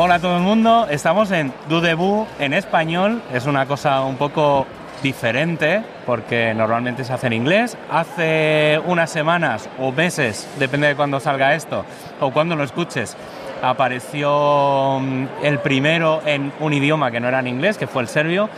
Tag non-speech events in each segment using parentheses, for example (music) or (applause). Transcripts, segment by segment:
Hola a todo el mundo, estamos en Du Debut en español, es una cosa un poco diferente porque normalmente se hace en inglés. Hace unas semanas o meses, depende de cuándo salga esto o cuándo lo escuches, apareció mm, el primero en un idioma que no era en inglés, que fue el serbio.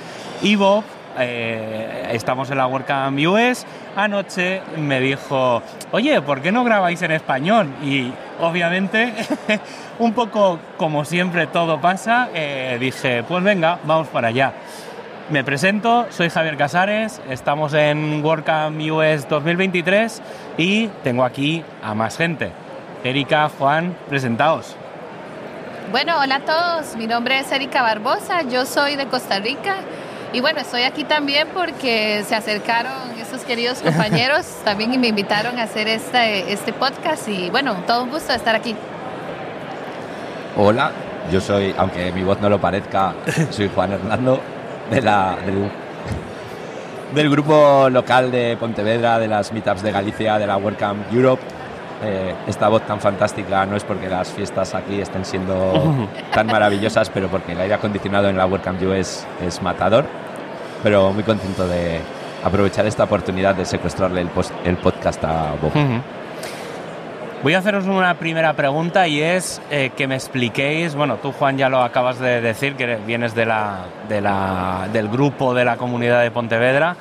Y Bob, eh, estamos en la WordCamp US, anoche me dijo, oye, ¿por qué no grabáis en español? Y obviamente, (laughs) un poco como siempre todo pasa, eh, dije, pues venga, vamos para allá. Me presento, soy Javier Casares, estamos en WordCamp US 2023 y tengo aquí a más gente. Erika, Juan, presentaos. Bueno, hola a todos, mi nombre es Erika Barbosa, yo soy de Costa Rica y bueno, estoy aquí también porque se acercaron estos queridos (laughs) compañeros también y me invitaron a hacer este, este podcast y bueno, todo un gusto estar aquí. Hola, yo soy, aunque mi voz no lo parezca, soy Juan Hernando de la, del, grupo local de Pontevedra, de las meetups de Galicia, de la WordCamp Europe. Eh, esta voz tan fantástica no es porque las fiestas aquí estén siendo (laughs) tan maravillosas, pero porque el aire acondicionado en la WordCamp US es matador. Pero muy contento de aprovechar esta oportunidad de secuestrarle el, el podcast a Bob. Voy a haceros una primera pregunta y es eh, que me expliquéis, bueno, tú Juan ya lo acabas de decir, que vienes de la, de la, del grupo de la comunidad de Pontevedra,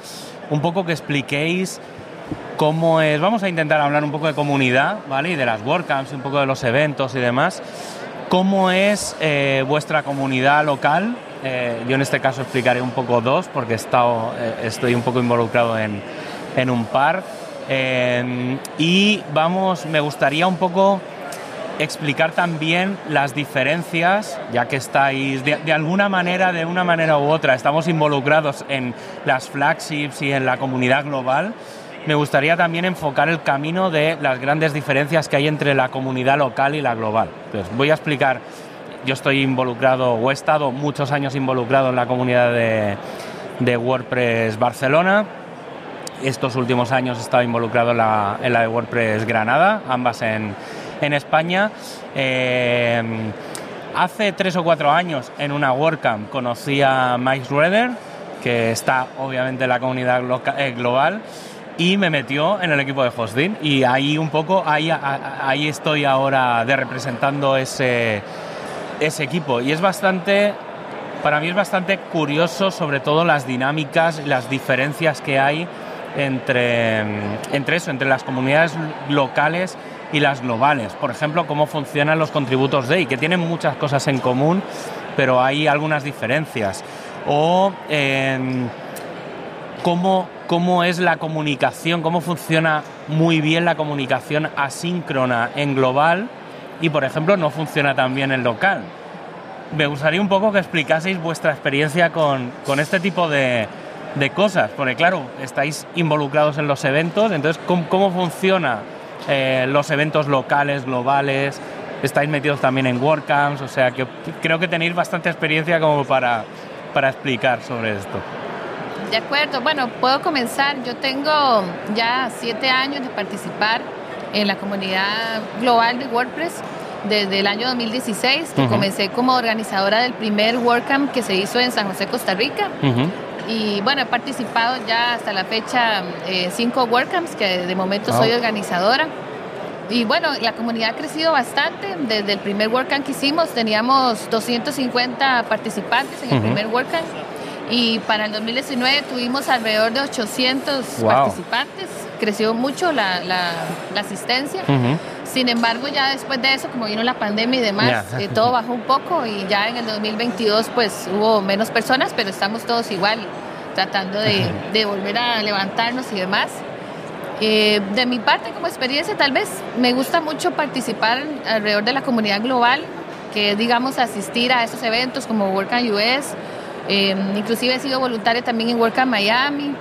un poco que expliquéis cómo es, vamos a intentar hablar un poco de comunidad, ¿vale? Y de las WordCamps, un poco de los eventos y demás. ¿Cómo es eh, vuestra comunidad local? Eh, yo en este caso explicaré un poco dos, porque estado, estoy un poco involucrado en, en un par. Em, y vamos, me gustaría un poco explicar también las diferencias, ya que estáis de, alguna manera, de una manera u otra, estamos involucrados en las flagships y en la comunidad global. Me gustaría también enfocar el camino de las grandes diferencias que hay entre la comunidad local y la global. Voy a explicar, yo estoy involucrado o he estado muchos años involucrado en la comunidad de, WordPress Barcelona, estos últimos años he estado involucrado en la, de WordPress Granada, ambas en, España. Eh, hace tres o cuatro años en una WordCamp conocí a Mike Schroeder, que está obviamente en la comunidad eh, global, y me metió en el equipo de hosting. Y ahí un poco, ahí, ahí estoy ahora de representando ese, ese equipo. Y es bastante para mí es bastante curioso, sobre todo las dinámicas, las diferencias que hay entre, entre eso, entre las comunidades locales y las globales. Por ejemplo, cómo funcionan los contributos DAY, que tienen muchas cosas en común, pero hay algunas diferencias. O em, cómo, cómo es la comunicación, cómo funciona muy bien la comunicación asíncrona en global y, por ejemplo, no funciona tan bien en local. Me gustaría un poco que explicaseis vuestra experiencia con, con este tipo de, de cosas, porque claro, estáis involucrados en los eventos, entonces, ¿cómo, cómo funciona eh, los eventos locales, globales? Estáis metidos también en WordCamps, o sea que creo que tenéis bastante experiencia como para, para explicar sobre esto. De acuerdo, bueno, puedo comenzar. Yo tengo ya siete años de participar en la comunidad global de WordPress desde el año 2016, que comencé como organizadora del primer WordCamp que se hizo en San José, Costa Rica. Y bueno, he participado ya hasta la fecha eh, cinco WordCamps, que de momento soy organizadora. Y bueno, la comunidad ha crecido bastante. Desde el primer WordCamp que hicimos teníamos 250 participantes en el primer WordCamp. Y para el 2019 tuvimos alrededor de 800 participantes. Creció mucho la, la, asistencia. Sin embargo, ya después de eso, como vino la pandemia y demás, eh, todo bajó un poco y ya en el 2022 pues hubo menos personas, pero estamos todos igual, tratando de, de volver a levantarnos y demás. Eh, de mi parte, como experiencia, tal vez me gusta mucho participar alrededor de la comunidad global, que digamos asistir a esos eventos como WordCamp US. Eh, inclusive he sido voluntaria también en WordCamp Miami.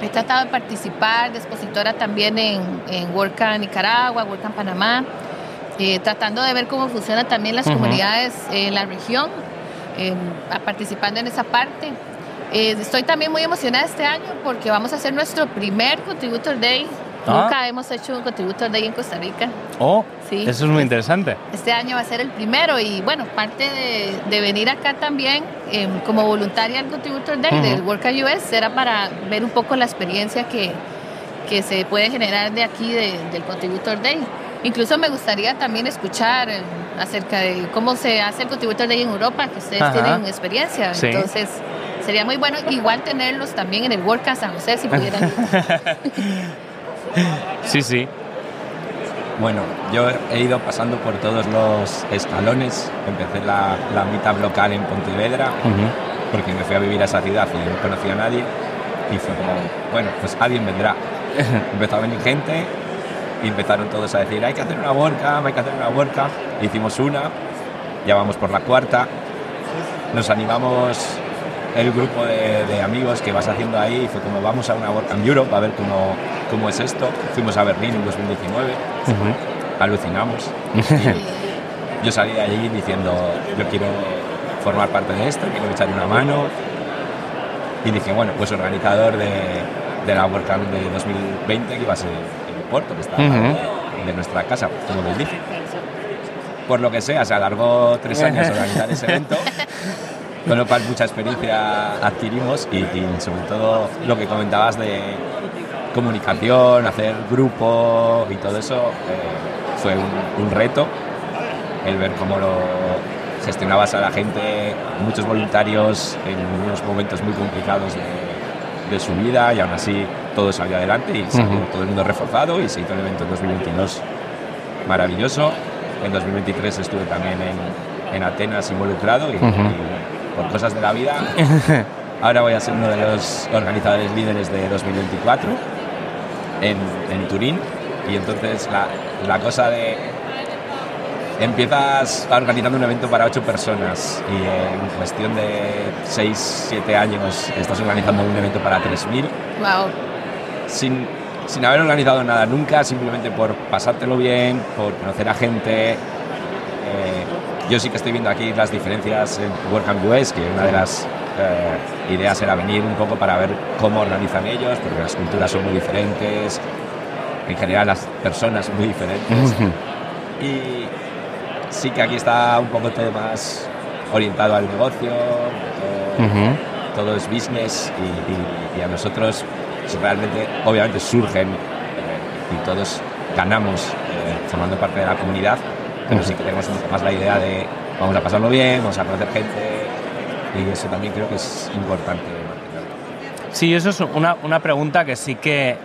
He tratado de participar de expositora también en, en WordCamp Nicaragua, WordCamp Panamá, eh, tratando de ver cómo funcionan también las comunidades en la región, eh, participando en esa parte. Eh, estoy también muy emocionada este año porque vamos a hacer nuestro primer Contributor Day Ah. Nunca hemos hecho un Contributor Day en Costa Rica. Oh, sí. Eso es muy interesante. Este año va a ser el primero y bueno, parte de, venir acá también em, como voluntaria al Contributor Day del Work US era para ver un poco la experiencia que, que se puede generar de aquí del Contributor Day. Incluso me gustaría también escuchar em, acerca de cómo se hace el Contributor Day en Europa, que ustedes tienen experiencia. Entonces, sería muy bueno igual tenerlos también en el Work San José si pudieran. (laughs) sí, sí. Bueno, yo he ido pasando por todos los escalones. Empecé la, la meetup local en Pontevedra, porque me fui a vivir a esa ciudad y no conocía a nadie. Y fue como, bueno, pues alguien vendrá. (laughs) Empezó a venir gente y empezaron todos a decir, hay que hacer una WordCamp, hay que hacer una WordCamp. Hicimos una, ya vamos por la cuarta. Nos animamos el grupo de, amigos que vas haciendo ahí y fue como vamos a una WordCamp Europe a ver cómo, cómo es esto. Fuimos a Berlín en 2019, alucinamos. (laughs) yo salí de allí diciendo, yo quiero formar parte de esto, quiero echar una mano. Y dije, bueno, pues organizador de, de la WordCamp de 2020, que iba a ser en Porto, que está de nuestra casa, como les dije. Por lo que sea, se alargó tres años organizar ese evento. (laughs) con lo cual mucha experiencia adquirimos y, sobre todo lo que comentabas de comunicación, hacer grupo y todo eso eh, fue un, reto el ver cómo lo gestionabas a la gente, muchos voluntarios en unos momentos muy complicados de, su vida y aún así todo salió adelante y todo el mundo reforzado y se hizo el evento en 2022 maravilloso. En 2023 estuve también en, Atenas involucrado y por cosas de la vida. (laughs) Ahora voy a ser uno de los organizadores líderes de 2024 en, en Turín. Y entonces la, la, cosa de... Empiezas organizando un evento para ocho personas y en cuestión de 6, 7 años estás organizando un evento para 3.000. Wow. Sin, sin haber organizado nada nunca, simplemente por pasártelo bien, por conocer a gente. Yo sí que estoy viendo aquí las diferencias en WordCamp US, que una de las eh, ideas era venir un poco para ver cómo organizan ellos, porque las culturas son muy diferentes, en general las personas son muy diferentes. Y sí que aquí está un poco todo más orientado al negocio, todo, es business y, a nosotros realmente, obviamente surgen eh, y todos ganamos eh, formando parte de la comunidad, pero sí que tenemos más la idea de vamos a pasarlo bien, vamos a conocer gente y eso también creo que es importante. Sí, eso es una, una pregunta que sí que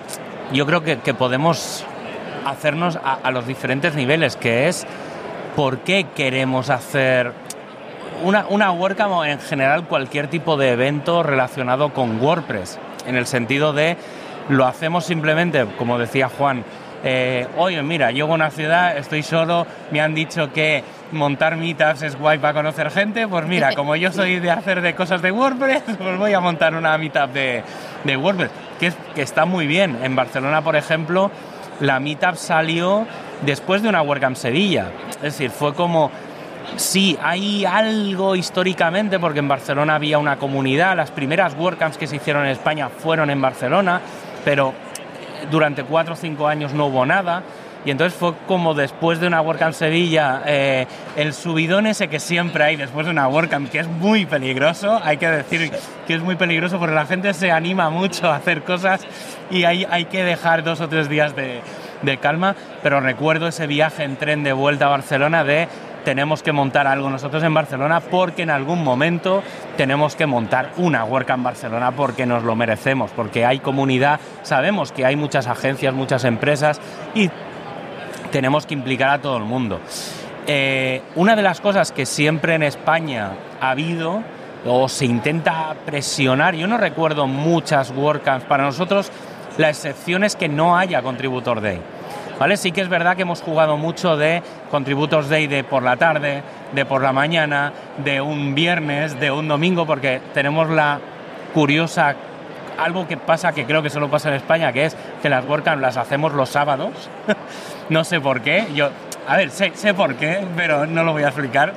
yo creo que, que podemos hacernos a, los diferentes niveles, que es por qué queremos hacer una, una WordCamp o en general cualquier tipo de evento relacionado con WordPress, en el sentido de lo hacemos simplemente, como decía Juan, eh, oye, mira, llego a una ciudad, estoy solo, me han dicho que montar meetups es guay para conocer gente, pues mira, (laughs) como yo soy de hacer de cosas de WordPress, (laughs) pues voy a montar una meetup de, de WordPress, que, que está muy bien. En Barcelona, por ejemplo, la meetup salió después de una WordCamp Sevilla. Es decir, fue como, sí, hay algo históricamente, porque en Barcelona había una comunidad, las primeras WordCamps que se hicieron en España fueron en Barcelona, pero durante cuatro o cinco años no hubo nada. Y entonces fue como después de una WordCamp Sevilla, eh, el subidón ese que siempre hay después de una WordCamp, que es muy peligroso, hay que decir que es muy peligroso porque la gente se anima mucho a hacer cosas y hay, hay que dejar dos o tres días de, de calma, pero recuerdo ese viaje en tren de vuelta a Barcelona de tenemos que montar algo nosotros en Barcelona porque en algún momento tenemos que montar una WordCamp Barcelona porque nos lo merecemos, porque hay comunidad, sabemos que hay muchas agencias, muchas empresas y tenemos que implicar a todo el mundo. Eh, una de las cosas que siempre en España ha habido o se intenta presionar, yo no recuerdo muchas WordCamps, para nosotros la excepción es que no haya Contributor Day. Sí que es verdad que hemos jugado mucho de Contributors Day de por la tarde, de por la mañana, de un viernes, de un domingo, porque tenemos la curiosa algo que pasa que creo que solo pasa en España, que es que las WordCamp las hacemos los sábados. (laughs) no sé por qué. Yo, a ver, sé, sé por qué, pero no lo voy a explicar.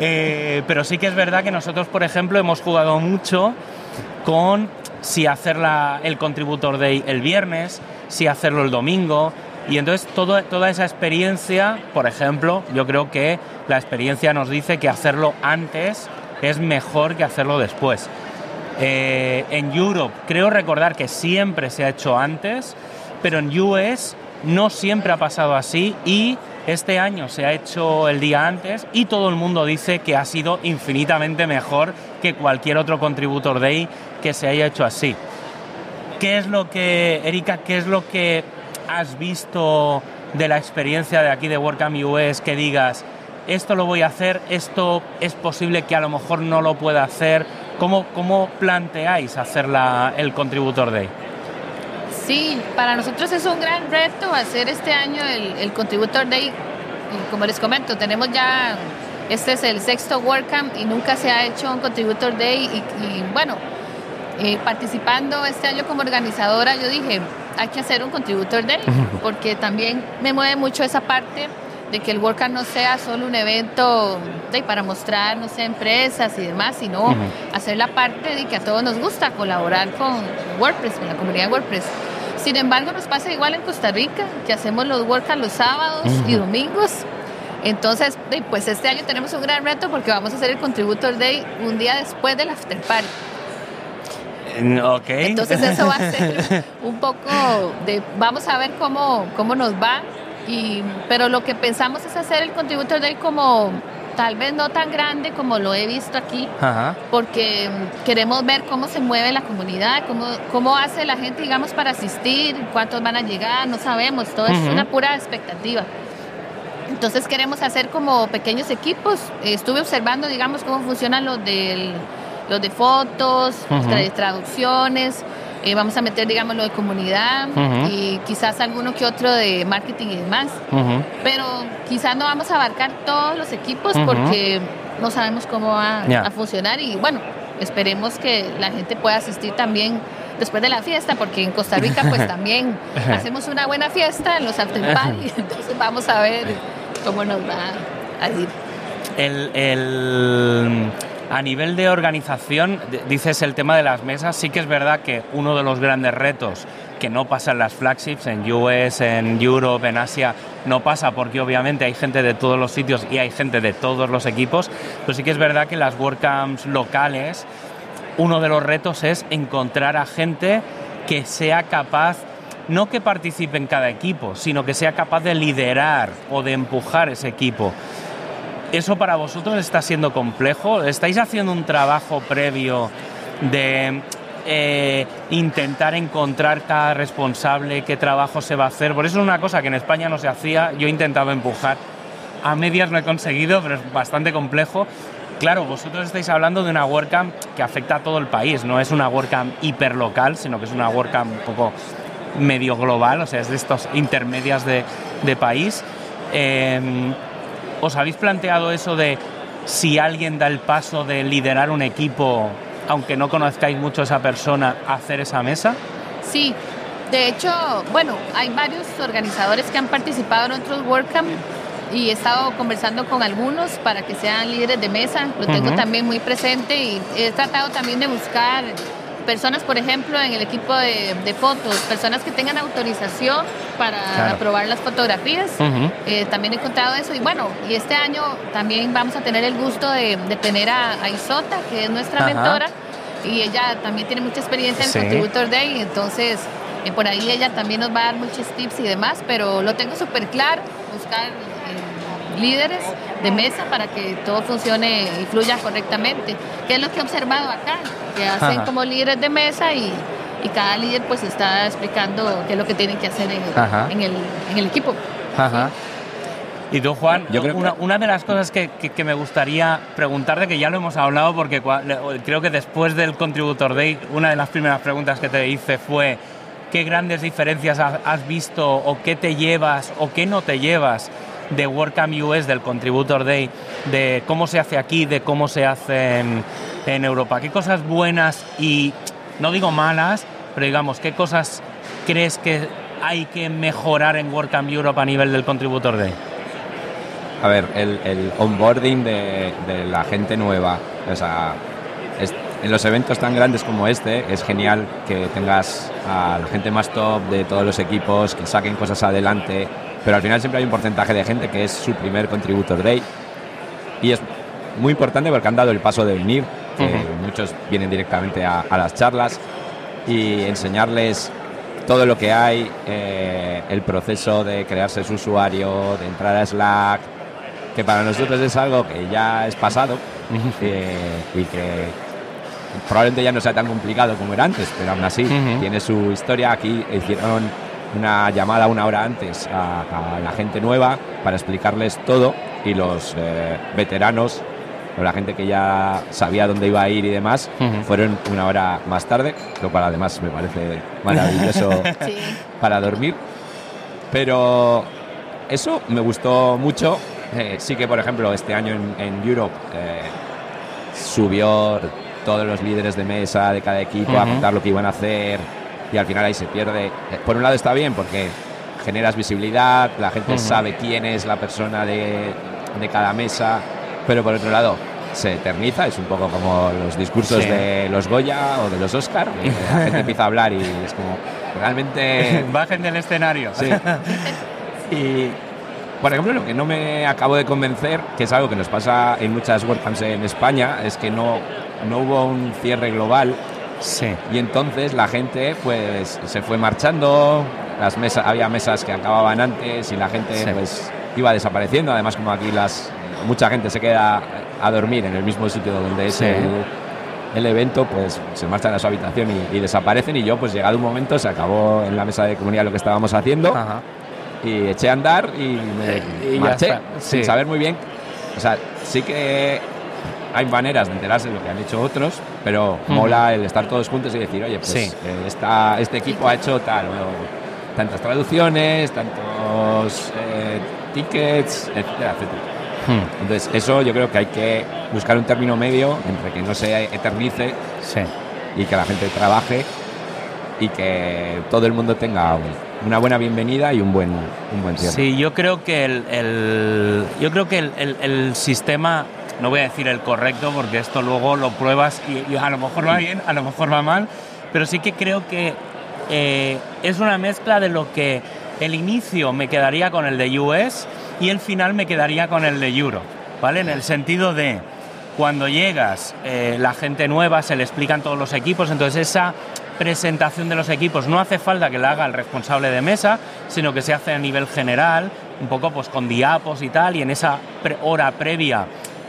Eh, pero sí que es verdad que nosotros, por ejemplo, hemos jugado mucho con si hacer el Contributor Day el viernes, si hacerlo el domingo. Y entonces todo, toda esa experiencia, por ejemplo, yo creo que la experiencia nos dice que hacerlo antes es mejor que hacerlo después. Eh, en Europe creo recordar que siempre se ha hecho antes, pero en US no siempre ha pasado así y este año se ha hecho el día antes y todo el mundo dice que ha sido infinitamente mejor que cualquier otro Contributor Day que se haya hecho así. ¿Qué es lo que, Erika, qué es lo que has visto de la experiencia de aquí de WordCamp US que digas, esto lo voy a hacer, esto es posible que a lo mejor no lo pueda hacer? ¿Cómo, cómo planteáis hacer el Contributor Day? Sí, para nosotros es un gran reto hacer este año el, Contributor Day. como les comento, tenemos ya, este es el sexto WordCamp y nunca se ha hecho un Contributor Day. Y, bueno, eh, participando este año como organizadora, yo dije, hay que hacer un Contributor Day, porque también me mueve mucho esa parte de que el WordCamp no sea solo un evento de, para mostrar, no sé, empresas y demás, sino hacer la parte de que a todos nos gusta colaborar con WordPress, con la comunidad de WordPress. Sin embargo, nos pasa igual en Costa Rica, que hacemos los workouts los sábados y domingos. Entonces, pues este año tenemos un gran reto porque vamos a hacer el Contributor Day un día después del After Party. Okay. Entonces eso va a ser (laughs) un poco de, vamos a ver cómo, cómo nos va, y, pero lo que pensamos es hacer el Contributor Day como tal vez no tan grande como lo he visto aquí, porque mm, queremos ver cómo se mueve la comunidad, cómo, cómo hace la gente, digamos, para asistir, cuántos van a llegar, no sabemos, todo es una pura expectativa. Entonces queremos hacer como pequeños equipos. Estuve observando, digamos, cómo funcionan los, del, los de fotos, de traducciones. Eh, vamos a meter, digamos, lo de comunidad y quizás alguno que otro de marketing y demás. Pero quizás no vamos a abarcar todos los equipos porque no sabemos cómo va a funcionar y bueno, esperemos que la gente pueda asistir también después de la fiesta, porque en Costa Rica pues (laughs) también hacemos una buena fiesta en los after party, (laughs) entonces vamos a ver cómo nos va a ir. El, el a nivel de organización, dices el tema de las mesas, sí que es verdad que uno de los grandes retos que no pasa en las flagships, en US, en Europe, en Asia, no pasa porque obviamente hay gente de todos los sitios y hay gente de todos los equipos, pero sí que es verdad que las WordCamps locales, uno de los retos es encontrar a gente que sea capaz no que participe en cada equipo, sino que sea capaz de liderar o de empujar ese equipo. ¿Eso para vosotros está siendo complejo? ¿Estáis haciendo un trabajo previo de eh, intentar encontrar cada responsable, qué trabajo se va a hacer? Por eso es una cosa que en España no se hacía, yo he intentado empujar. A medias no he conseguido, pero es bastante complejo. Claro, vosotros estáis hablando de una WordCamp que afecta a todo el país, no es una WordCamp hiperlocal, sino que es una WordCamp un poco medio global, o sea, es de estos intermedias de, país. Em, ¿Os habéis planteado eso de si alguien da el paso de liderar un equipo, aunque no conozcáis mucho a esa persona, hacer esa mesa? Sí, de hecho, bueno, hay varios organizadores que han participado en otros WordCamp y he estado conversando con algunos para que sean líderes de mesa. Lo tengo también muy presente y he tratado también de buscar personas, por ejemplo, en el equipo de, fotos, personas que tengan autorización para aprobar las fotografías. Eh, también he encontrado eso. Y bueno, y este año también vamos a tener el gusto de, tener a, Isota, que es nuestra mentora, y ella también tiene mucha experiencia en Contributor Day, entonces eh, por ahí ella también nos va a dar muchos tips y demás, pero lo tengo súper claro, buscar líderes de mesa para que todo funcione y fluya correctamente, que es lo que he observado acá que hacen como líderes de mesa y, y, cada líder pues está explicando qué es lo que tienen que hacer en, en, el, en el, equipo. Y tú, Juan, Yo creo una, una de las cosas que, que, me gustaría preguntarte, que ya lo hemos hablado, porque creo que después del Contributor Day, una de las primeras preguntas que te hice fue qué grandes diferencias has visto o qué te llevas o qué no te llevas de WordCamp US, del Contributor Day, de cómo se hace aquí, de cómo se hace en, Europa. ¿Qué cosas buenas y, no digo malas, pero digamos, qué cosas crees que hay que mejorar en WordCamp Europe a nivel del Contributor Day? A ver, el, onboarding de, la gente nueva, o sea, en los eventos tan grandes como este es genial que tengas a la gente más top de todos los equipos, que saquen cosas adelante, pero al final siempre hay un porcentaje de gente que es su primer contributor day y es muy importante porque han dado el paso de venir, que muchos vienen directamente a, las charlas y enseñarles todo lo que hay, eh, el proceso de crearse su usuario, de entrar a Slack, que para nosotros es algo que ya es pasado eh, y que probablemente ya no sea tan complicado como era antes, pero aún así tiene su historia. Aquí hicieron una llamada una hora antes a, la gente nueva para explicarles todo y los eh, veteranos o la gente que ya sabía dónde iba a ir y demás fueron una hora más tarde, lo cual además me parece maravilloso (laughs) para dormir. Pero eso me gustó mucho. Eh, sí que, por ejemplo, este año en, Europe eh, subió todos los líderes de mesa de cada equipo a contar lo que iban a hacer y al final ahí se pierde. Por un lado está bien porque generas visibilidad, la gente sabe quién es la persona de, de, cada mesa, pero por otro lado se eterniza, es un poco como los discursos de los Goya o de los Oscar, la (laughs) gente empieza a hablar y es como realmente... (laughs) Bajen del escenario. Sí. (laughs) y por ejemplo, lo que no me acabo de convencer, que es algo que nos pasa en muchas WordCamps en España, es que no, no hubo un cierre global. Sí. Y entonces la gente pues se fue marchando, las mesas, había mesas que acababan antes y la gente pues iba desapareciendo. Además, como aquí las mucha gente se queda a dormir en el mismo sitio donde es el, evento, pues se marchan a su habitación y, desaparecen. Y yo, pues llegado un momento, se acabó en la mesa de comunidad lo que estábamos haciendo y eché a andar y me marché sin saber muy bien. O sea, sí que hay maneras de enterarse de lo que han hecho otros, pero mola el estar todos juntos y decir, oye, pues eh, este equipo ha hecho tal, tantas traducciones, tantos eh, tickets, etcétera, etcétera. Hmm. Entonces, eso yo creo que hay que buscar un término medio entre que no se eternice y que la gente trabaje y que todo el mundo tenga una buena bienvenida y un buen, un buen cierre. Sí, yo creo que el, yo creo que el, sistema, no voy a decir el correcto porque esto luego lo pruebas y, a lo mejor va bien, a lo mejor va mal, pero sí que creo que eh, es una mezcla de lo que el inicio me quedaría con el de US y el final me quedaría con el de Euro, ¿vale? En el sentido de cuando llegas, eh, la gente nueva, se le explican todos los equipos, entonces esa presentación de los equipos no hace falta que la haga el responsable de mesa, sino que se hace a nivel general, un poco pues con diapos y tal, y en esa hora previa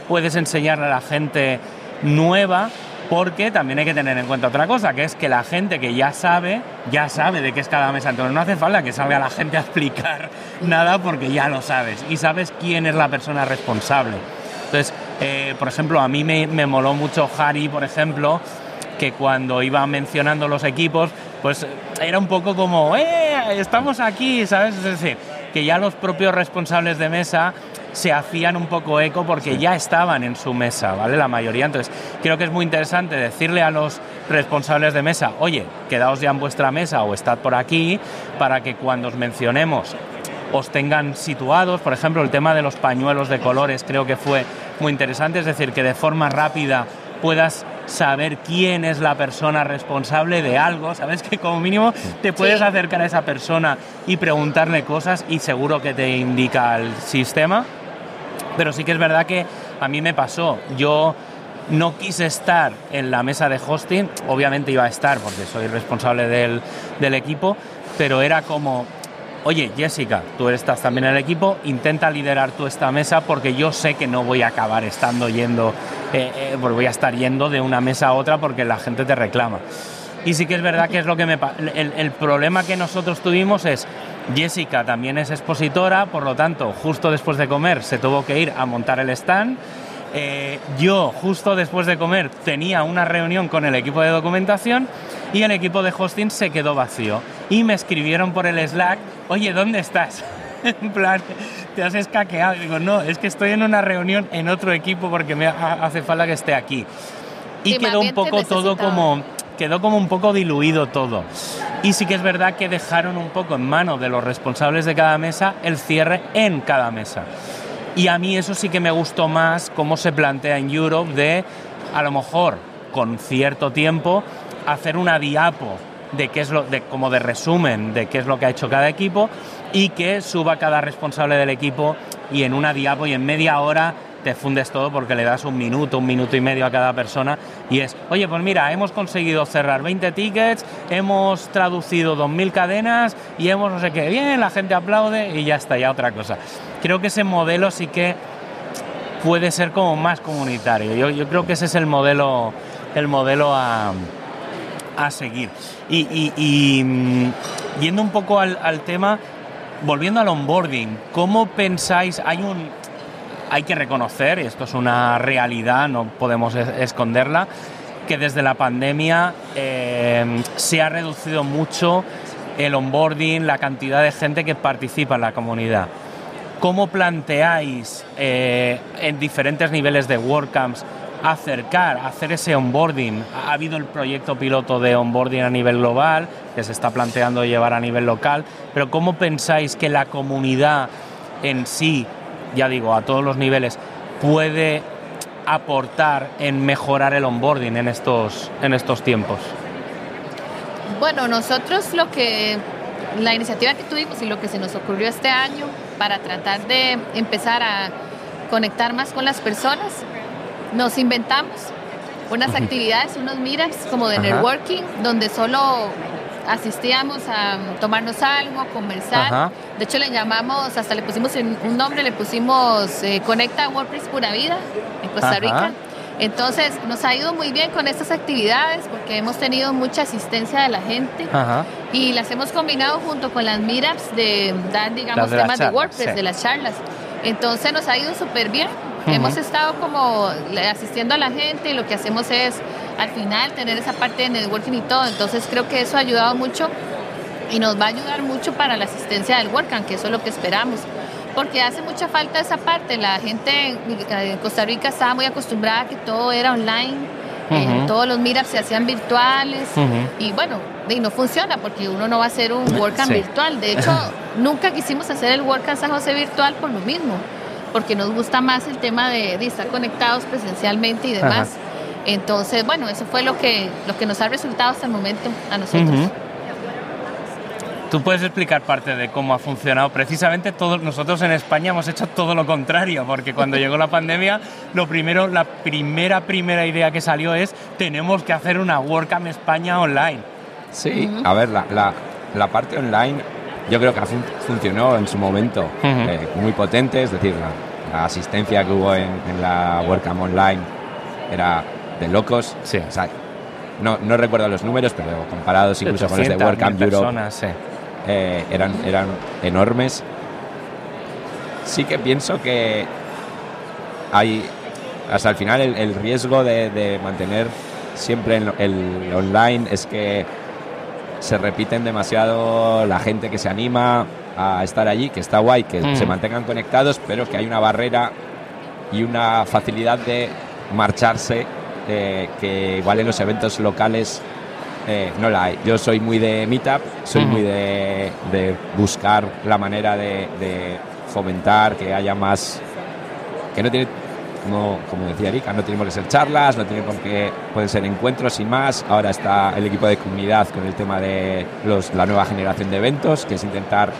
puedes enseñarle a la gente nueva, porque también hay que tener en cuenta otra cosa, que es que la gente que ya sabe, ya sabe de qué es cada mesa, entonces no hace falta que salga la gente a explicar (laughs) nada porque ya lo sabes y sabes quién es la persona responsable. Entonces, eh, por ejemplo, a mí me, me moló mucho Harry, por ejemplo, que cuando iba mencionando los equipos, pues era un poco como, ¡eh! Estamos aquí, ¿sabes? Es decir, que ya los propios responsables de mesa se hacían un poco eco porque ya estaban en su mesa, ¿vale? La mayoría. Entonces, creo que es muy interesante decirle a los responsables de mesa, oye, quedaos ya en vuestra mesa o estad por aquí, para que cuando os mencionemos os tengan situados. Por ejemplo, el tema de los pañuelos de colores creo que fue muy interesante, es decir, que de forma rápida puedas saber quién es la persona responsable de algo, sabes que como mínimo te puedes acercar a esa persona y preguntarle cosas y seguro que te indica el sistema. Pero sí que es verdad que a mí me pasó, yo no quise estar en la mesa de hosting, obviamente iba a estar porque soy responsable del, del equipo, pero era como, oye Jessica, tú estás también en el equipo, intenta liderar tú esta mesa porque yo sé que no voy a acabar estando yendo, eh, eh, porque voy a estar yendo de una mesa a otra porque la gente te reclama. Y sí que es verdad que es lo que me... El, el problema que nosotros tuvimos es, Jessica también es expositora, por lo tanto, justo después de comer se tuvo que ir a montar el stand. Eh, yo, justo después de comer, tenía una reunión con el equipo de documentación y el equipo de hosting se quedó vacío. Y me escribieron por el Slack, oye, ¿dónde estás? (laughs) en plan, te has escaqueado. digo, no, es que estoy en una reunión en otro equipo porque me hace falta que esté aquí. Y quedó un poco todo como, quedó como un poco diluido todo. Y sí que es verdad que dejaron un poco en mano de los responsables de cada mesa el cierre en cada mesa. Y a mí eso sí que me gustó más cómo se plantea en Europe de, a lo mejor con cierto tiempo, hacer una diapo de qué es lo, de, como de resumen de qué es lo que ha hecho cada equipo y que suba cada responsable del equipo y en una diapo y en media hora te fundes todo porque le das un minuto, un minuto y medio a cada persona y es, oye, pues mira, hemos conseguido cerrar 20 tickets, hemos traducido 2.000 cadenas y hemos no sé qué, bien, la gente aplaude y ya está, ya otra cosa. Creo que ese modelo sí que puede ser como más comunitario. Yo, yo creo que ese es el modelo, el modelo a, a seguir. Y, y, mm, yendo un poco al, al tema, volviendo al onboarding, ¿cómo pensáis? Hay un, hay que reconocer, y esto es una realidad, no podemos esconderla, que desde la pandemia eh, se ha reducido mucho el onboarding, la cantidad de gente que participa en la comunidad. ¿Cómo planteáis eh, en diferentes niveles de WordCamps acercar, hacer ese onboarding? Ha habido el proyecto piloto de onboarding a nivel global, que se está planteando llevar a nivel local, pero ¿cómo pensáis que la comunidad en sí ya digo, a todos los niveles, puede aportar en mejorar el onboarding en estos, en estos tiempos? Bueno, nosotros lo que, la iniciativa que tuvimos y lo que se nos ocurrió este año para tratar de empezar a conectar más con las personas, nos inventamos unas actividades, unos meetups como de networking, donde solo asistíamos a tomarnos algo, a conversar. De hecho, le llamamos, hasta le pusimos un nombre, le pusimos eh, Conecta WordPress Pura Vida en Costa Rica. Entonces, nos ha ido muy bien con estas actividades porque hemos tenido mucha asistencia de la gente y las hemos combinado junto con las meetups de dar, digamos, temas de WordPress, de las charlas. Entonces, nos ha ido súper bien. Hemos estado como asistiendo a la gente y lo que hacemos es al final tener esa parte de networking y todo. Entonces creo que eso ha ayudado mucho y nos va a ayudar mucho para la asistencia del WordCamp, que eso es lo que esperamos. Porque hace mucha falta esa parte. La gente en Costa Rica estaba muy acostumbrada a que todo era online. todos los meetups se hacían virtuales y bueno, y no funciona porque uno no va a hacer un WordCamp virtual. De hecho, (laughs) nunca quisimos hacer el WordCamp San José virtual por lo mismo, porque nos gusta más el tema de, estar conectados presencialmente y demás. Entonces, bueno, eso fue lo que, lo que nos ha resultado hasta el momento a nosotros. Tú puedes explicar parte de cómo ha funcionado. Precisamente todos nosotros en España hemos hecho todo lo contrario, porque cuando llegó la pandemia, lo primero, la primera primera idea que salió es tenemos que hacer una WordCamp España online. Sí, a ver, la, la, parte online yo creo que funcionó en su momento eh, muy potente, es decir, la, asistencia que hubo en, en la WordCamp online era de locos. Sí. no, no recuerdo los números, pero comparados incluso con los de WordCamp Europe, eh, eran, eran enormes. Sí que pienso que hay, hasta el final, el, riesgo de, mantener siempre el, el, online es que se repiten demasiado la gente que se anima a estar allí, que está guay, que mm. se mantengan conectados, pero que hay una barrera y una facilidad de marcharse eh, que igual en los eventos locales eh, no la hay. Yo soy muy de meetup, soy muy de, buscar la manera de, fomentar que haya más. que no tiene. Como, como decía Erika, no tenemos que ser charlas, no tiene por qué. pueden ser encuentros y más. Ahora está el equipo de comunidad con el tema de los, la nueva generación de eventos, que es intentar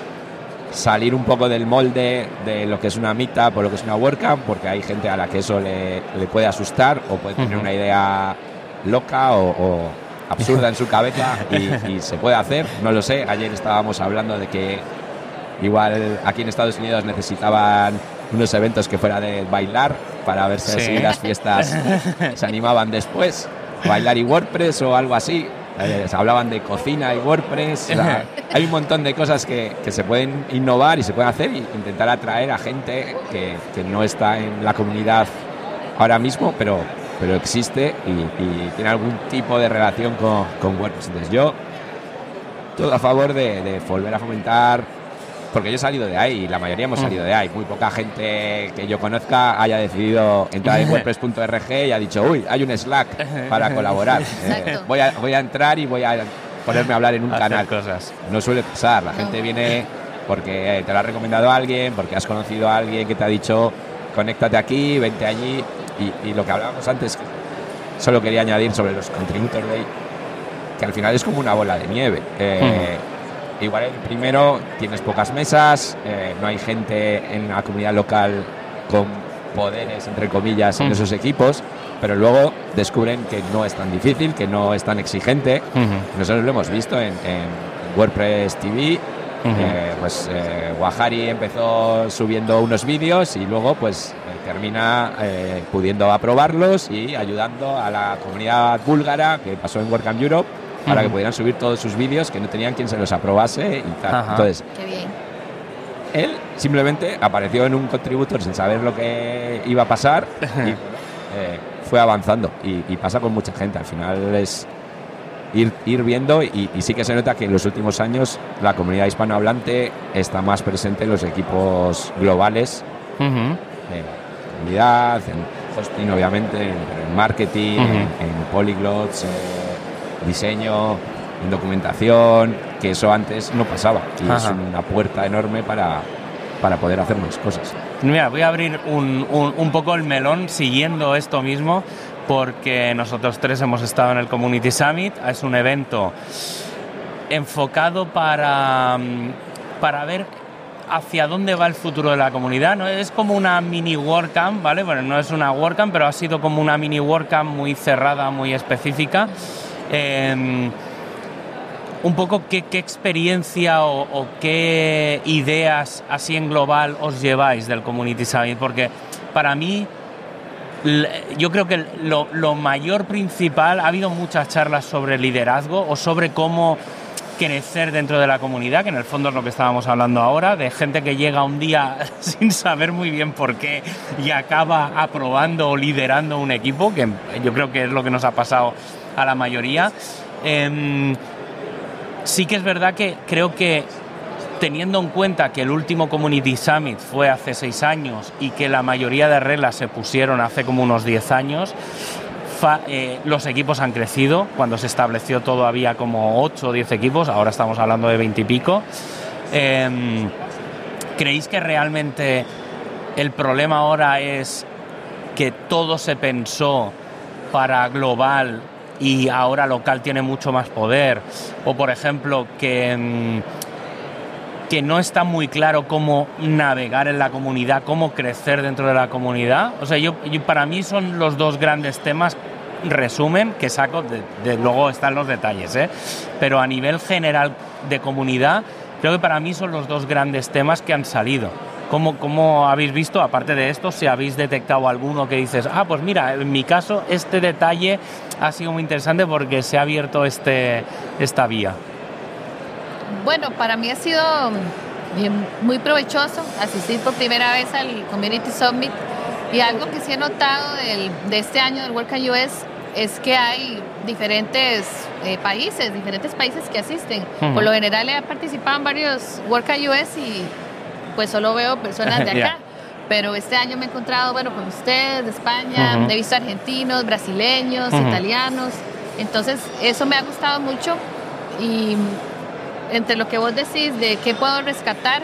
salir un poco del molde de lo que es una meetup o lo que es una WordCamp, porque hay gente a la que eso le, puede asustar o puede tener una idea loca o, absurda en su cabeza (laughs) y, se puede hacer, no lo sé. Ayer estábamos hablando de que igual aquí en Estados Unidos necesitaban unos eventos que fuera de bailar para ver si así las fiestas (laughs) se animaban después. Bailar y WordPress o algo así. Eh, hablaban de cocina y WordPress. (laughs) hay un montón de cosas que, se pueden innovar y se pueden hacer e intentar atraer a gente que, no está en la comunidad ahora mismo, pero, pero existe y, tiene algún tipo de relación con, WordPress. Entonces yo, todo a favor de, de volver a fomentar porque yo he salido de ahí, y la mayoría hemos mm. salido de ahí. Muy poca gente que yo conozca haya decidido entrar en (laughs) WordPress.org y ha dicho, uy, hay un Slack para (laughs) colaborar. Eh, voy, a, voy a entrar y voy a ponerme a hablar en un canal. Cosas. No suele pasar. La gente viene porque te lo ha recomendado alguien, porque has conocido a alguien que te ha dicho, conéctate aquí, vente allí. Y, lo que hablábamos antes, solo quería añadir sobre los Contributor Day, que al final es como una bola de nieve. Eh, igual el primero tienes pocas mesas, eh, no hay gente en la comunidad local con poderes, entre comillas, en esos equipos, pero luego descubren que no es tan difícil, que no es tan exigente. Nosotros lo hemos visto en, WordPress TV. Eh, pues Wahari empezó subiendo unos vídeos y luego pues termina pudiendo aprobarlos y ayudando a la comunidad búlgara que pasó en WordCamp Europe para que pudieran subir todos sus vídeos que no tenían quien se los aprobase y tal. Entonces, él simplemente apareció en un contributor sin saber lo que iba a pasar (laughs) y eh, fue avanzando. Y, pasa con mucha gente. Al final es ir, ir viendo y, sí que se nota que en los últimos años la comunidad hispanohablante está más presente en los equipos globales. en comunidad, en hosting obviamente, en, marketing, en, polyglots. Eh, diseño, en documentación, que eso antes no pasaba. Y es una puerta enorme para, para poder hacer más cosas. Mira, voy a abrir un, un, poco el melón siguiendo esto mismo, porque nosotros tres hemos estado en el Community Summit. Es un evento enfocado para, para ver hacia dónde va el futuro de la comunidad. ¿no? Es como una mini WordCamp, ¿vale? Bueno, no es una WordCamp, pero ha sido como una mini WordCamp muy cerrada, muy específica. Em, un poco qué, experiencia o, qué ideas así en global os lleváis del Community Summit, porque para mí yo creo que lo, mayor principal, ha habido muchas charlas sobre liderazgo o sobre cómo crecer dentro de la comunidad, que en el fondo es lo que estábamos hablando ahora, de gente que llega un día (laughs) sin saber muy bien por qué y acaba aprobando o liderando un equipo, que yo creo que es lo que nos ha pasado a la mayoría. Em, sí que es verdad que creo que teniendo en cuenta que el último Community Summit fue hace seis años y que la mayoría de reglas se pusieron hace como unos diez años, eh, los equipos han crecido. Cuando se estableció todo había como ocho o diez equipos, ahora estamos hablando de 20 y pico. Em, ¿Creéis que realmente el problema ahora es que todo se pensó para global y ahora local tiene mucho más poder. O por ejemplo, que, mm, que no está muy claro cómo navegar en la comunidad, cómo crecer dentro de la comunidad. O sea, yo, para mí son los dos grandes temas resumen que saco, luego están los detalles, ¿eh? pero a nivel general de comunidad, creo que para mí son los dos grandes temas que han salido. ¿Cómo, ¿Cómo, habéis visto, aparte de esto, si habéis detectado alguno que dices, ah, pues mira, en mi caso este detalle ha sido muy interesante porque se ha abierto este, esta vía? Bueno, para mí ha sido muy provechoso asistir por primera vez al Community Summit y algo que sí he notado de este año del Work US es que hay diferentes eh, países, diferentes países que asisten. Por lo general he participado en varios Work US y pues solo veo personas de (laughs) acá. Pero este año me he encontrado, bueno, con ustedes de España, he visto argentinos, brasileños, italianos. Entonces, eso me ha gustado mucho. Y entre lo que vos decís de qué puedo rescatar,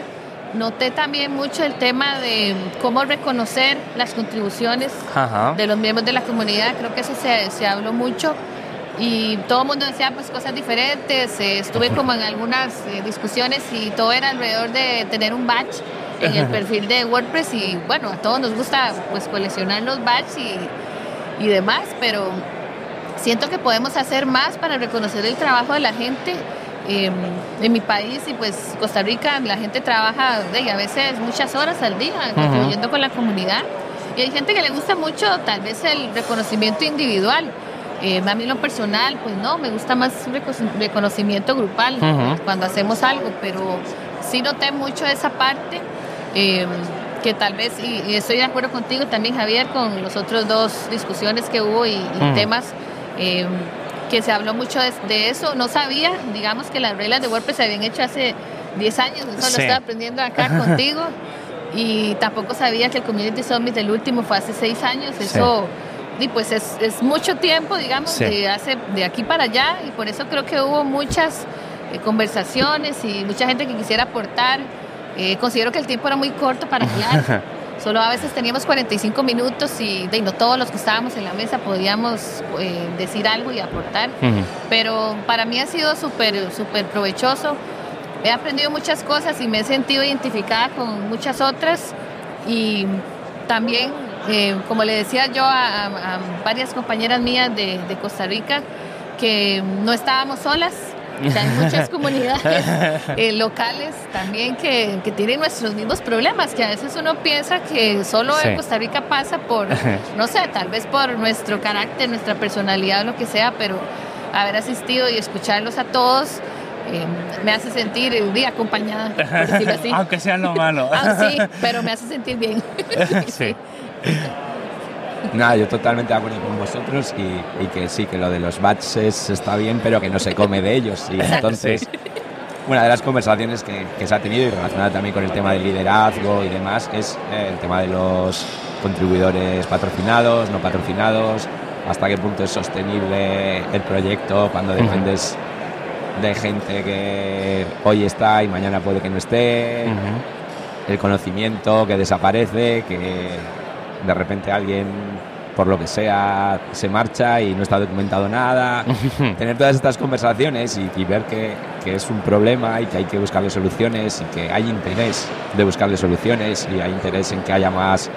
noté también mucho el tema de cómo reconocer las contribuciones de los miembros de la comunidad. Creo que eso se, se habló mucho y todo el mundo decía pues cosas diferentes. Eh, estuve como en algunas eh, discusiones y todo era alrededor de tener un badge en el perfil de WordPress y bueno, a todos nos gusta pues coleccionar los badges y, y demás, pero siento que podemos hacer más para reconocer el trabajo de la gente. Em, en mi país y pues Costa Rica la gente trabaja a veces muchas horas al día contribuyendo con la comunidad. Y hay gente que le gusta mucho tal vez el reconocimiento individual. Eh, a mí lo personal, pues no, me gusta más reconocimiento grupal cuando hacemos algo, pero sí noté mucho esa parte, em, que tal vez, y, estoy de acuerdo contigo también, Javier, con los otros dos discusiones que hubo y, temas em, que se habló mucho de, eso. No sabía, digamos, que las reglas de WordPress se habían hecho hace 10 años, eso lo estaba aprendiendo acá contigo. Y tampoco sabía que el Community Summit, el último, fue hace 6 años. Eso y pues es, es mucho tiempo, digamos, de, hace, de aquí para allá y por eso creo que hubo muchas eh, conversaciones y mucha gente que quisiera aportar. Eh, considero que el tiempo era muy corto para (laughs) hablar Solo a veces teníamos 45 minutos y de, no todos los que estábamos en la mesa podíamos eh, decir algo y aportar. Pero para mí ha sido súper, súper provechoso. He aprendido muchas cosas y me he sentido identificada con muchas otras. Y también, eh, como le decía yo a, varias compañeras mías de, de Costa Rica, que no estábamos solas, hay muchas (laughs) comunidades eh, locales también que, tienen nuestros mismos problemas, que a veces uno piensa que solo en Costa Rica pasa por, (laughs) no sé, tal vez por nuestro carácter, nuestra personalidad o lo que sea, pero haber asistido y escucharlos a todos eh, me hace sentir bien acompañada, por decirlo así. (laughs) Aunque sea lo malo. ah, sí, pero me hace sentir bien. sí. Nada, yo totalmente de acuerdo con vosotros y, que sí, que lo de los batches está bien, pero que no se come de ellos. Y entonces, una de las conversaciones que, se ha tenido y relacionada también con el tema del liderazgo y demás es eh, el tema de los contribuidores patrocinados, no patrocinados, hasta qué punto es sostenible el proyecto cuando dependes de gente que hoy está y mañana puede que no esté, el conocimiento que desaparece, que de repente alguien por lo que sea se marcha y no está documentado nada. (laughs) Tener todas estas conversaciones y, ver que, que, es un problema y que hay que buscarle soluciones y que hay interés de buscarle soluciones y hay interés en que haya más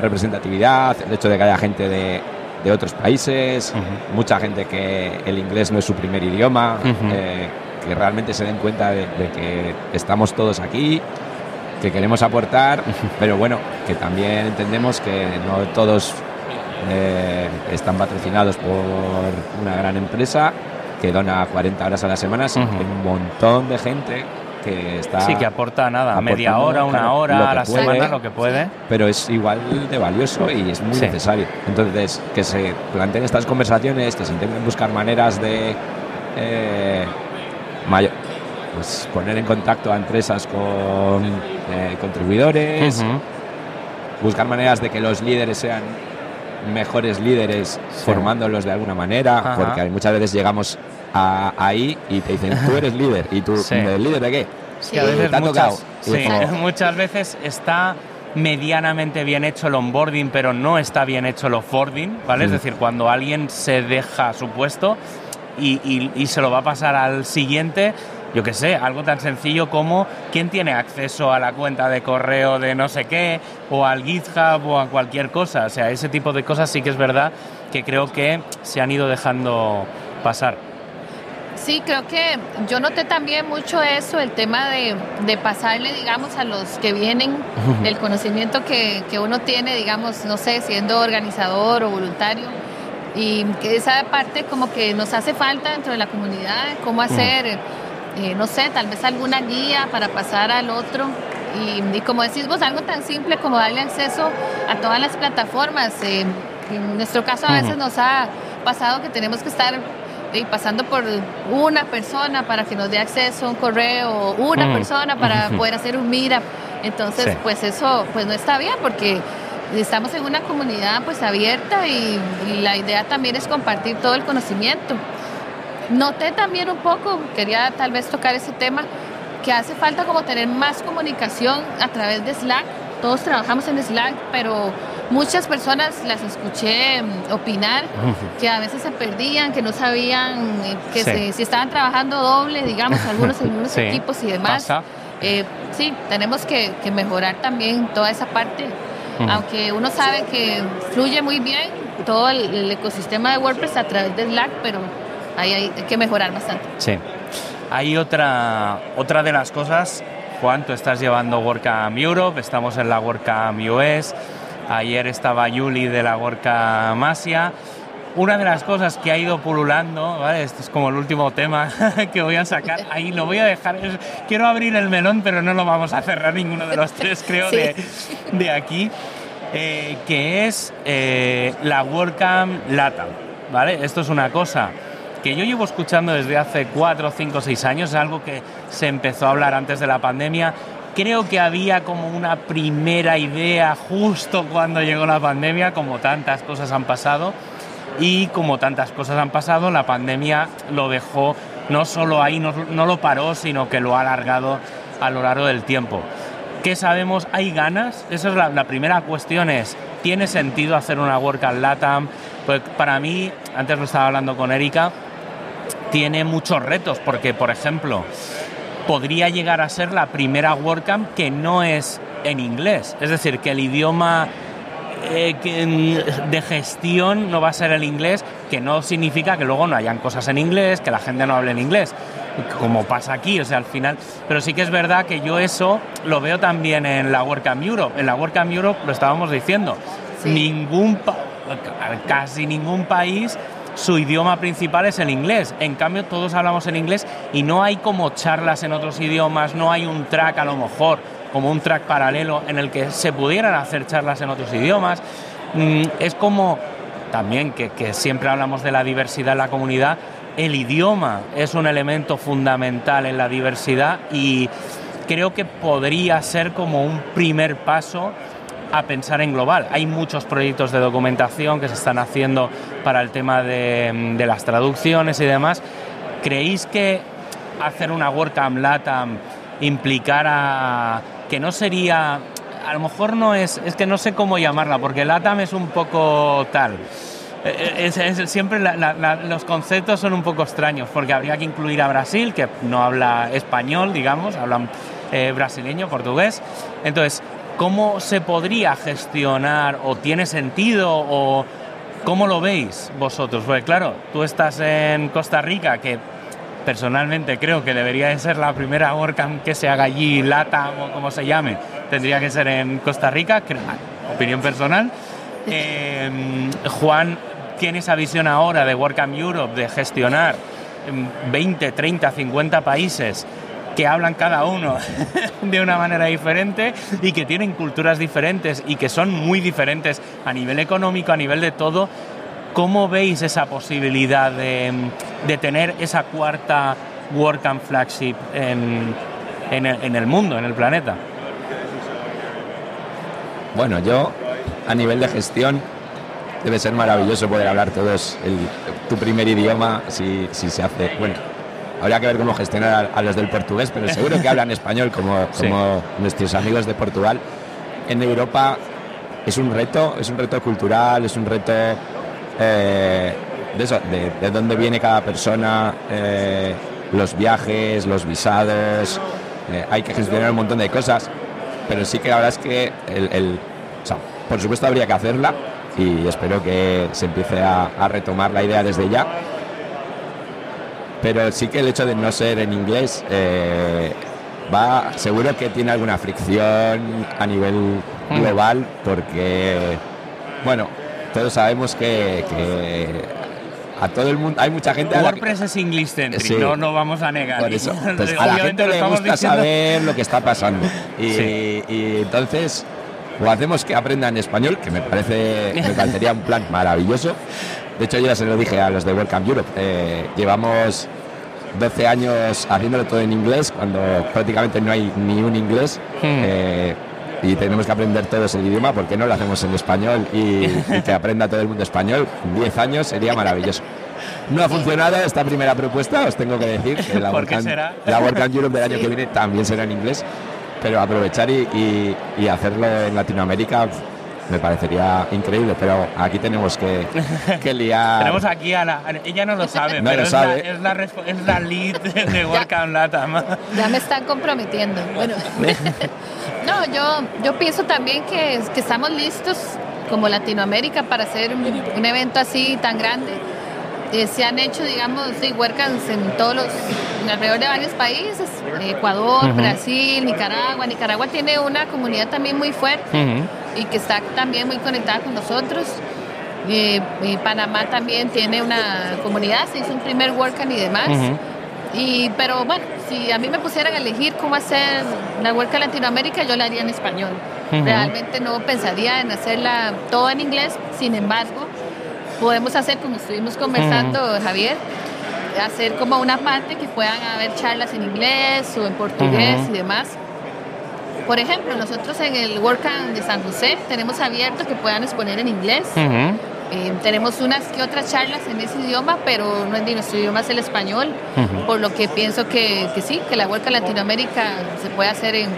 representatividad, el hecho de que haya gente de, de otros países, mucha gente que el inglés no es su primer idioma, eh, que realmente se den cuenta de que estamos todos aquí que queremos aportar, pero bueno, que también entendemos que no todos eh, están patrocinados por una gran empresa que dona 40 horas a la semana, sino hay un montón de gente que está... Sí, que aporta nada, media hora, una hora a la semana, lo que puede. Pero es igual de valioso y es muy necesario. Entonces, que se planteen estas conversaciones, que se intenten buscar maneras de... Eh, mayor, pues poner en contacto a empresas con eh, contribuidores, buscar maneras de que los líderes sean mejores líderes formándolos de alguna manera, porque muchas veces llegamos ahí y te dicen, tú eres líder, y tú, ¿eres líder de qué? Sí. a veces muchas, muchas veces está medianamente bien hecho el onboarding, pero no está bien hecho el offboarding, ¿vale? Es decir, cuando alguien se deja su puesto y, y se lo va a pasar al siguiente, yo qué sé, algo tan sencillo como quién tiene acceso a la cuenta de correo de no sé qué, o al GitHub o a cualquier cosa. O sea, ese tipo de cosas sí que es verdad que creo que se han ido dejando pasar. Sí, creo que yo noté también mucho eso, el tema de, pasarle, digamos, a los que vienen (laughs) del conocimiento que, que uno tiene, digamos, no sé, siendo organizador o voluntario y que esa parte como que nos hace falta dentro de la comunidad, cómo hacer eh, no sé, tal vez alguna guía para pasar al otro. Y, como decís vos, algo tan simple como darle acceso a todas las plataformas. Eh, en nuestro caso a veces nos ha pasado que tenemos que estar eh, pasando por una persona para que nos dé acceso a un correo, una persona para poder hacer un meetup. Entonces, pues eso pues no está bien porque estamos en una comunidad pues abierta y la idea también es compartir todo el conocimiento. Noté también un poco, quería tal vez tocar ese tema, que hace falta como tener más comunicación a través de Slack. Todos trabajamos en Slack, pero muchas personas las escuché mm, opinar que a veces se perdían, que no sabían eh, que si estaban trabajando doble, digamos, algunos, algunos (laughs) equipos y demás. Eh, sí, tenemos que, mejorar también toda esa parte. Aunque uno sabe que fluye muy bien todo el ecosistema de WordPress a través de Slack, pero ahí hay que mejorar bastante. Sí. Hay otra, otra de las cosas, Juan, tú estás llevando WordCamp Europe, estamos en la WordCamp US, ayer estaba Yuli de la WordCamp Asia. Una de las cosas que ha ido pululando, ¿vale? este es como el último tema (laughs) que voy a sacar, ahí lo voy a dejar, quiero abrir el melón, pero no lo vamos a cerrar ninguno de los tres, creo, de, de, aquí, eh, que es eh, la WordCamp LATAM, ¿vale? Esto es una cosa que yo llevo escuchando desde hace 4, 5, 6 años, es algo que se empezó a hablar antes de la pandemia. Creo que había como una primera idea justo cuando llegó la pandemia, como tantas cosas han pasado. Y como tantas cosas han pasado, la pandemia lo dejó no solo ahí, no, no lo paró, sino que lo ha alargado a lo largo del tiempo. ¿Qué sabemos? ¿Hay ganas? Esa es la, primera cuestión es, ¿tiene sentido hacer una WordCamp LATAM? Pues para mí, antes lo estaba hablando con Erika, tiene muchos retos, porque por ejemplo, podría llegar a ser la primera WordCamp que no es en inglés. Es decir, que el idioma eh, de gestión no va a ser el inglés, que no significa que luego no hayan cosas en inglés, que la gente no hable en inglés como pasa aquí, o sea, al final. Pero sí que es verdad que yo eso lo veo también en la WordCamp Europe. En la WordCamp Europe lo estábamos diciendo. Ningún, casi ningún país su idioma principal es el inglés. En cambio, todos hablamos en inglés y no hay como charlas en otros idiomas, no hay un track a lo mejor, como un track paralelo en el que se pudieran hacer charlas en otros idiomas. Mm, es como también que, que siempre hablamos de la diversidad en la comunidad, el idioma es un elemento fundamental en la diversidad y creo que podría ser como un primer paso a pensar en global. Hay muchos proyectos de documentación que se están haciendo para el tema de, las traducciones y demás. ¿Creéis que hacer una WordCamp LATAM implicara que no sería, a lo mejor no es, es que no sé cómo llamarla, porque LATAM es un poco tal eh, es, siempre los conceptos son un poco extraños, porque habría que incluir a Brasil, que no habla español, digamos, hablan eh, brasileño, portugués. Entonces, ¿cómo se podría gestionar o tiene sentido o cómo lo veis vosotros? Porque claro, tú estás en Costa Rica, que personalmente creo que debería de ser la primera WordCamp que se haga allí, LATA o como se llame, tendría que ser en Costa Rica, opinión personal. (laughs) Eh, Juan tiene esa visión ahora de WordCamp Europe, de gestionar 20, 30, 50 países hablan cada uno (laughs) de una manera diferente y que tienen culturas diferentes y que son muy diferentes a nivel económico, a nivel de todo. ¿Cómo veis esa posibilidad de, tener esa cuarta WordCamp flagship en, en el mundo, en el planeta? Bueno, yo a nivel de gestión debe ser maravilloso poder hablar todos tu primer idioma si, si, se hace. Bueno, habría que ver cómo gestionar a, los del portugués, pero seguro que hablan español como, como nuestros amigos de Portugal. En Europa es un reto, es un reto cultural, es un reto eh, de eso, de, dónde viene cada persona, eh, los viajes, los visados, eh, hay que gestionar un montón de cosas, pero sí que la verdad es que el, por supuesto habría que hacerla, y espero que se empiece a, retomar la idea desde ya. Pero sí que el hecho de no ser en inglés eh, va, seguro que tiene alguna fricción a nivel mm. global porque, bueno, todos sabemos que, a todo el mundo hay mucha gente WordPress es English centric no no vamos a negar pues (laughs) a la gente le gusta saber lo que está pasando y, y entonces o hacemos que aprendan español, que me parece, me parecería un plan maravilloso. De hecho, yo ya se lo dije a los de Welcome Europe. Eh, llevamos 12 años haciéndolo todo en inglés, cuando prácticamente no hay ni un inglés. Hmm. Eh, y tenemos que aprender todos el idioma, porque no lo hacemos en español y, que aprenda todo el mundo español? 10 años sería maravilloso. No ha funcionado esta primera propuesta, os tengo que decir que la (laughs) WordCamp Europe del año que viene también será en inglés pero aprovechar y, hacerlo en Latinoamérica me parecería increíble, pero aquí tenemos que, que liar. tenemos aquí a la. Ella no lo sabe, pero es, La, es, La, lead de Workout Latam. Ya me están comprometiendo. Bueno. (laughs) no, yo, yo pienso también que, que estamos listos como Latinoamérica para hacer un evento así tan grande eh, se han hecho, digamos, sí, WordCamps en todos los, alrededor de varios países, Ecuador, Brasil, Nicaragua. Nicaragua tiene una comunidad también muy fuerte y que está también muy conectada con nosotros. y Panamá también tiene una comunidad, se hizo un primer WordCamp y demás. Y, pero bueno, si a mí me pusieran a elegir cómo hacer la WordCamp Latinoamérica, yo la haría en español. Realmente no pensaría en hacerla todo en inglés, sin embargo, podemos hacer, como estuvimos conversando, Javier, hacer como una parte que puedan haber charlas en inglés o en portugués y demás. Por ejemplo, nosotros en el WordCamp de San José tenemos abierto que puedan exponer en inglés. Eh, tenemos unas que otras charlas en ese idioma, pero no en nuestro idioma es el español, por lo que pienso que, que, sí, que la WordCamp Latinoamérica se puede hacer en,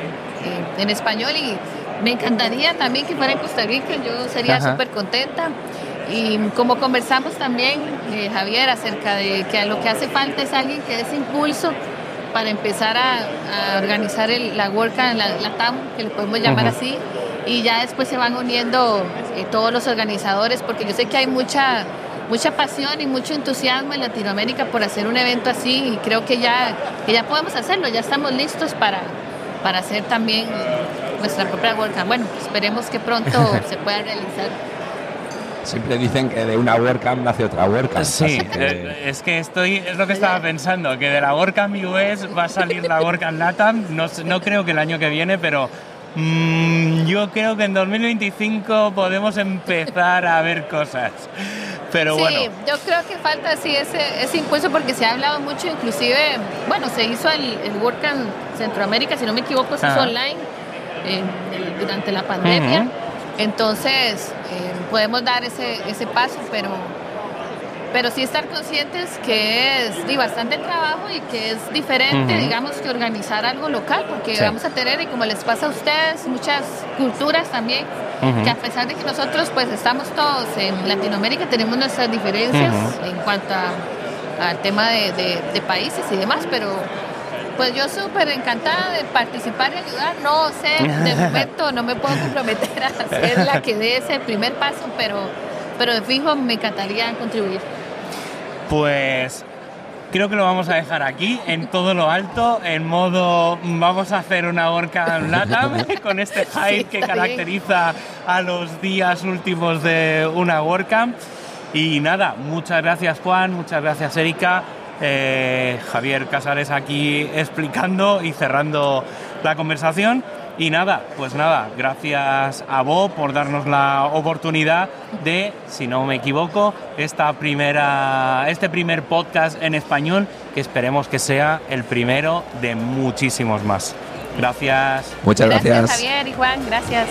en español y me encantaría también que fuera en Costa Rica, yo sería súper contenta. Y como conversamos también, eh, Javier, acerca de que lo que hace falta es alguien que dé ese impulso para empezar a, organizar la WordCamp, la, la TAM, que le podemos llamar así, y ya después se van uniendo eh, todos los organizadores, porque yo sé que hay mucha mucha pasión y mucho entusiasmo en Latinoamérica por hacer un evento así y creo que ya, que ya podemos hacerlo, ya estamos listos para, para hacer también nuestra propia WordCamp. Bueno, esperemos que pronto (laughs) se pueda realizar. Siempre dicen que de una WordCamp nace otra WordCamp. Sí, eh, es que estoy, es lo que estaba pensando, que de la WordCamp US va a salir la WordCamp LATAM, no, no creo que el año que viene, pero mm, yo creo que en 2025 podemos empezar a ver cosas. Pero sí, bueno. yo creo que falta así ese, ese impulso porque se ha hablado mucho, inclusive, bueno, se hizo el, el WordCamp Centroamérica, si no me equivoco, se hizo online durante la pandemia. Entonces, eh, podemos dar ese, ese paso, pero, pero sí estar conscientes que es bastante trabajo y que es diferente, digamos, que organizar algo local, porque vamos a tener, y como les pasa a ustedes, muchas culturas también, que a pesar de que nosotros pues estamos todos en Latinoamérica, tenemos nuestras diferencias en cuanto al tema de, de países y demás, pero pues yo súper encantada de participar y ayudar. No sé, de (laughs) momento no me puedo comprometer a hacer la que dé ese primer paso, pero, pero de fijo me encantaría contribuir. Pues creo que lo vamos a dejar aquí, en todo lo alto, en modo vamos a hacer una orca LATAM (laughs) con este hype que caracteriza a los días últimos de una WordCamp. Y nada, muchas gracias Juan, muchas gracias Erika. Eh, Javier Casares aquí explicando y cerrando la conversación. Y nada, pues nada, gracias a vos por darnos la oportunidad de, si no me equivoco, esta primera, este primer podcast en español, que esperemos que sea el primero de muchísimos más. Gracias. Muchas gracias. Gracias Javier y Juan, gracias.